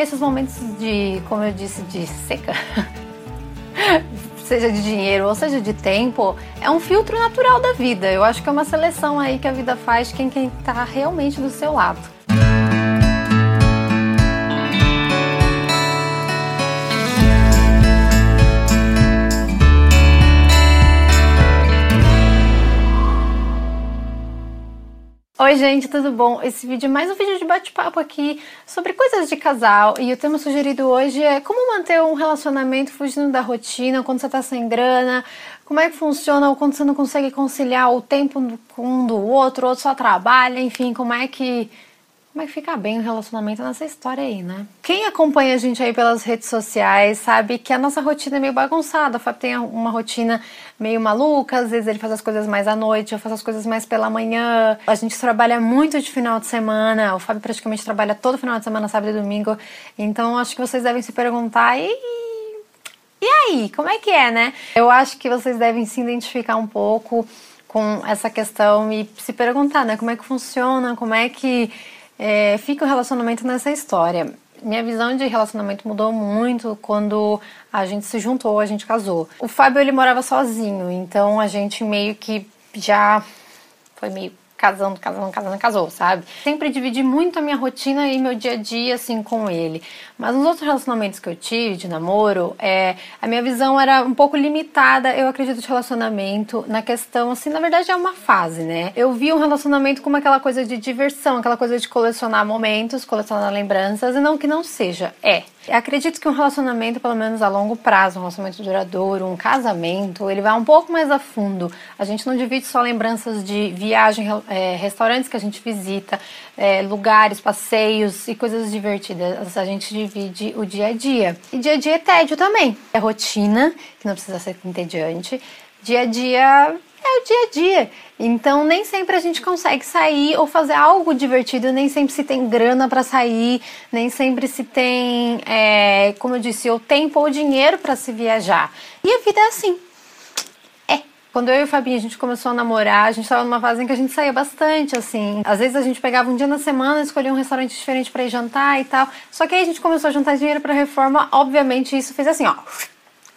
Esses momentos de, como eu disse, de seca, seja de dinheiro ou seja de tempo, é um filtro natural da vida. Eu acho que é uma seleção aí que a vida faz de quem está realmente do seu lado. Oi, gente, tudo bom? Esse vídeo é mais um vídeo de bate-papo aqui sobre coisas de casal e o tema sugerido hoje é como manter um relacionamento fugindo da rotina quando você tá sem grana, como é que funciona ou quando você não consegue conciliar o tempo com um do outro, ou outro só trabalha, enfim, como é que como é que fica bem o relacionamento nessa história aí, né? Quem acompanha a gente aí pelas redes sociais sabe que a nossa rotina é meio bagunçada. O Fábio tem uma rotina meio maluca, às vezes ele faz as coisas mais à noite, eu faço as coisas mais pela manhã. A gente trabalha muito de final de semana. O Fábio praticamente trabalha todo final de semana, sábado e domingo. Então acho que vocês devem se perguntar e e aí, como é que é, né? Eu acho que vocês devem se identificar um pouco com essa questão e se perguntar, né? Como é que funciona, como é que é, fica o relacionamento nessa história. Minha visão de relacionamento mudou muito quando a gente se juntou, a gente casou. O Fábio ele morava sozinho, então a gente meio que já foi meio casando, casando, casando, casou, sabe? Sempre dividi muito a minha rotina e meu dia a dia, assim, com ele. Mas nos outros relacionamentos que eu tive, de namoro, é, a minha visão era um pouco limitada, eu acredito, de relacionamento, na questão, assim, na verdade é uma fase, né? Eu vi um relacionamento como aquela coisa de diversão, aquela coisa de colecionar momentos, colecionar lembranças, e não que não seja, é. Acredito que um relacionamento, pelo menos a longo prazo, um relacionamento duradouro, um casamento, ele vai um pouco mais a fundo. A gente não divide só lembranças de viagem, é, restaurantes que a gente visita, é, lugares, passeios e coisas divertidas. A gente divide o dia a dia. E dia a dia é tédio também. É rotina, que não precisa ser entediante. Dia a dia é o dia a dia. Então, nem sempre a gente consegue sair ou fazer algo divertido, nem sempre se tem grana para sair, nem sempre se tem, é, como eu disse, o tempo ou dinheiro para se viajar. E a vida é assim. É. Quando eu e o Fabinho a gente começou a namorar, a gente estava numa fase em que a gente saía bastante, assim. Às vezes a gente pegava um dia na semana, escolhia um restaurante diferente para ir jantar e tal. Só que aí a gente começou a juntar dinheiro para reforma, obviamente isso fez assim, ó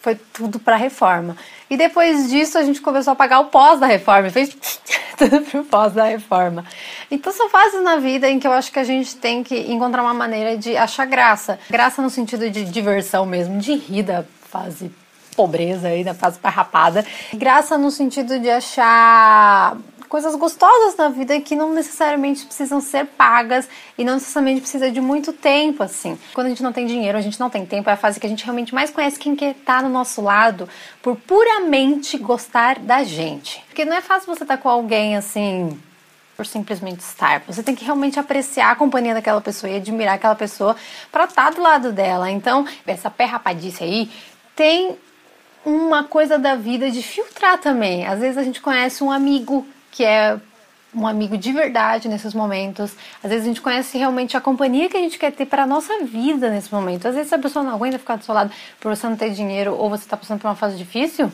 foi tudo para reforma. E depois disso a gente começou a pagar o pós da reforma, fez tudo pro pós da reforma. Então são fases na vida em que eu acho que a gente tem que encontrar uma maneira de achar graça. Graça no sentido de diversão mesmo, de rir da fase pobreza aí, da fase parrapada. Graça no sentido de achar coisas gostosas na vida que não necessariamente precisam ser pagas e não necessariamente precisa de muito tempo, assim. Quando a gente não tem dinheiro, a gente não tem tempo, é a fase que a gente realmente mais conhece quem estar tá no nosso lado por puramente gostar da gente. Porque não é fácil você estar tá com alguém assim por simplesmente estar. Você tem que realmente apreciar a companhia daquela pessoa e admirar aquela pessoa para estar tá do lado dela. Então, essa pé rapadice aí tem uma coisa da vida de filtrar também. Às vezes a gente conhece um amigo que é um amigo de verdade nesses momentos. Às vezes a gente conhece realmente a companhia que a gente quer ter para a nossa vida nesse momento. Às vezes a pessoa não aguenta ficar do seu lado por você não ter dinheiro ou você está passando por uma fase difícil.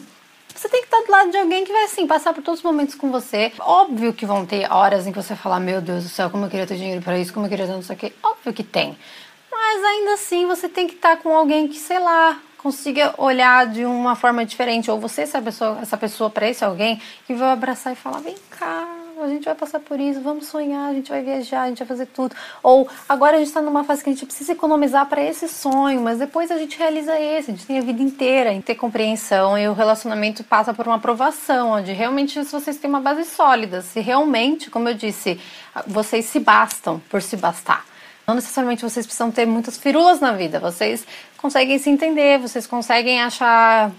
Você tem que estar do lado de alguém que vai assim passar por todos os momentos com você. Óbvio que vão ter horas em que você fala: Meu Deus do céu, como eu queria ter dinheiro para isso, como eu queria ter não sei o quê. Óbvio que tem. Mas ainda assim você tem que estar com alguém que, sei lá, consiga olhar de uma forma diferente, ou você ser pessoa, essa pessoa para esse alguém que vai abraçar e falar: vem cá, a gente vai passar por isso, vamos sonhar, a gente vai viajar, a gente vai fazer tudo. Ou agora a gente está numa fase que a gente precisa economizar para esse sonho, mas depois a gente realiza esse, a gente tem a vida inteira em ter compreensão e o relacionamento passa por uma aprovação, onde realmente vocês têm uma base sólida, se realmente, como eu disse, vocês se bastam por se bastar. Não necessariamente vocês precisam ter muitas firulas na vida, vocês conseguem se entender, vocês conseguem achar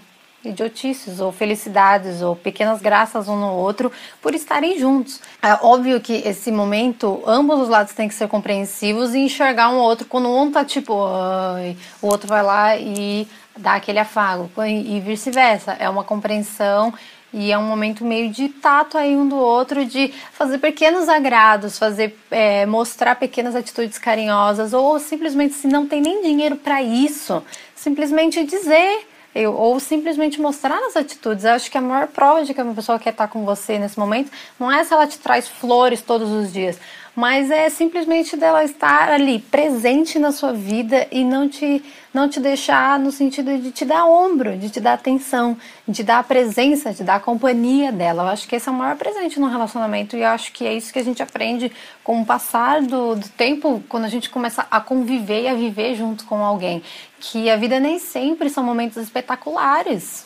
idiotices ou felicidades ou pequenas graças um no outro por estarem juntos. É óbvio que esse momento, ambos os lados têm que ser compreensivos e enxergar um outro quando um tá tipo, Ai", o outro vai lá e dá aquele afago e vice-versa. É uma compreensão e é um momento meio de tato aí um do outro, de fazer pequenos agrados, fazer é, mostrar pequenas atitudes carinhosas, ou simplesmente se não tem nem dinheiro para isso, simplesmente dizer eu, ou simplesmente mostrar nas atitudes. Eu acho que a maior prova de que uma pessoa quer estar com você nesse momento não é se ela te traz flores todos os dias, mas é simplesmente dela estar ali presente na sua vida e não te não te deixar no sentido de te dar ombro, de te dar atenção, de dar a presença, de dar a companhia dela. Eu acho que esse é o maior presente no relacionamento e eu acho que é isso que a gente aprende com o passar do, do tempo, quando a gente começa a conviver e a viver junto com alguém. Que a vida nem sempre são momentos espetaculares.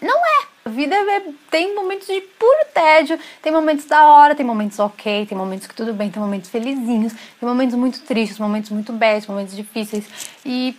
Não é. A vida é, tem momentos de puro tédio, tem momentos da hora, tem momentos ok, tem momentos que tudo bem, tem momentos felizinhos, tem momentos muito tristes, momentos muito bad, momentos difíceis. E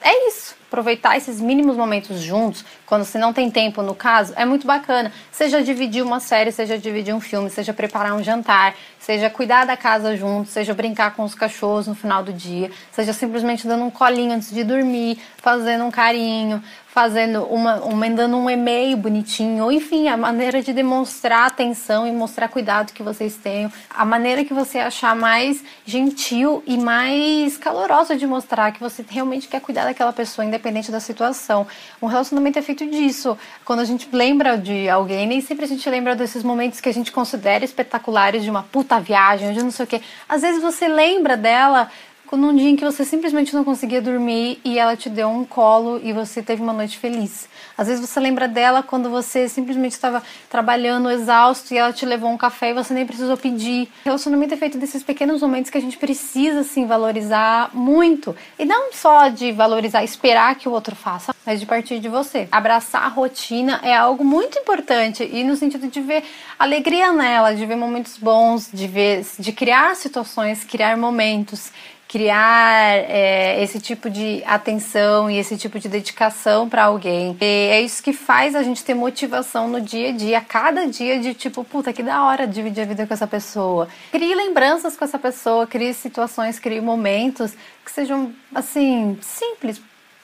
é isso. Aproveitar esses mínimos momentos juntos, quando você não tem tempo, no caso, é muito bacana. Seja dividir uma série, seja dividir um filme, seja preparar um jantar, seja cuidar da casa juntos, seja brincar com os cachorros no final do dia, seja simplesmente dando um colinho antes de dormir, fazendo um carinho, fazendo uma, mandando um e-mail bonitinho, ou enfim, a maneira de demonstrar atenção e mostrar cuidado que vocês tenham, a maneira que você achar mais gentil e mais calorosa de mostrar que você realmente quer cuidar daquela pessoa, independente da situação. Um relacionamento é feito disso. Quando a gente lembra de alguém, nem sempre a gente lembra desses momentos que a gente considera espetaculares de uma puta viagem, de não sei o quê. Às vezes você lembra dela num dia em que você simplesmente não conseguia dormir e ela te deu um colo e você teve uma noite feliz. Às vezes você lembra dela quando você simplesmente estava trabalhando exausto e ela te levou um café e você nem precisou pedir. O relacionamento é feito desses pequenos momentos que a gente precisa assim valorizar muito. E não só de valorizar, esperar que o outro faça, mas de partir de você. Abraçar a rotina é algo muito importante e no sentido de ver alegria nela, de ver momentos bons, de ver, de criar situações, criar momentos criar é, esse tipo de atenção e esse tipo de dedicação para alguém. E é isso que faz a gente ter motivação no dia a dia, cada dia de tipo, puta, que da hora dividir a vida com essa pessoa. Crie lembranças com essa pessoa, crie situações, crie momentos que sejam assim simples,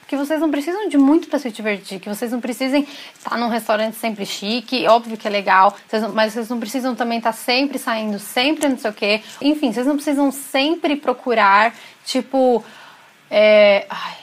que vocês não precisam de muito para se divertir, que vocês não precisem estar num restaurante sempre chique, óbvio que é legal, vocês não, mas vocês não precisam também estar sempre saindo, sempre não sei o quê. Enfim, vocês não precisam sempre procurar, tipo. É, ai,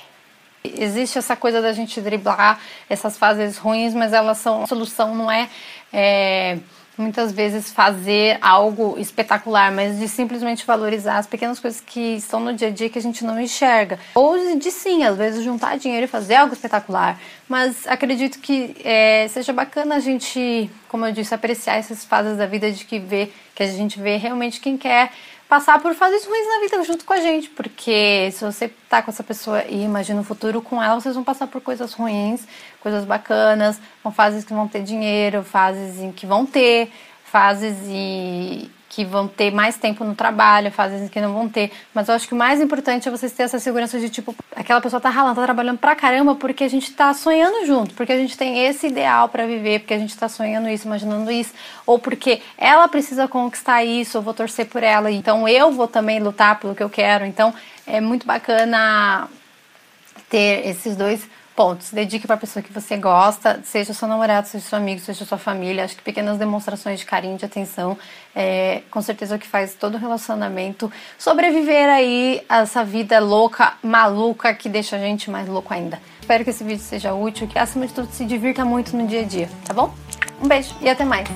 existe essa coisa da gente driblar essas fases ruins, mas elas são. A solução não é, é muitas vezes fazer algo espetacular, mas de simplesmente valorizar as pequenas coisas que estão no dia a dia que a gente não enxerga. Ou de sim, às vezes juntar dinheiro e fazer algo espetacular. Mas acredito que é, seja bacana a gente, como eu disse, apreciar essas fases da vida de que vê, que a gente vê realmente quem quer passar por fases ruins na vida junto com a gente, porque se você tá com essa pessoa e imagina o futuro com ela, vocês vão passar por coisas ruins, coisas bacanas, com fases que vão ter dinheiro, fases em que vão ter, fases e que vão ter mais tempo no trabalho, fases que não vão ter. Mas eu acho que o mais importante é vocês terem essa segurança de tipo, aquela pessoa tá ralando, tá trabalhando pra caramba porque a gente tá sonhando junto, porque a gente tem esse ideal para viver, porque a gente tá sonhando isso, imaginando isso, ou porque ela precisa conquistar isso, eu vou torcer por ela, então eu vou também lutar pelo que eu quero. Então é muito bacana ter esses dois pontos. Dedique para a pessoa que você gosta, seja seu namorado, seja seu amigo, seja sua família. Acho que pequenas demonstrações de carinho, de atenção, é com certeza o que faz todo relacionamento sobreviver aí a essa vida louca, maluca que deixa a gente mais louco ainda. Espero que esse vídeo seja útil, que acima de tudo se divirta muito no dia a dia, tá bom? Um beijo e até mais!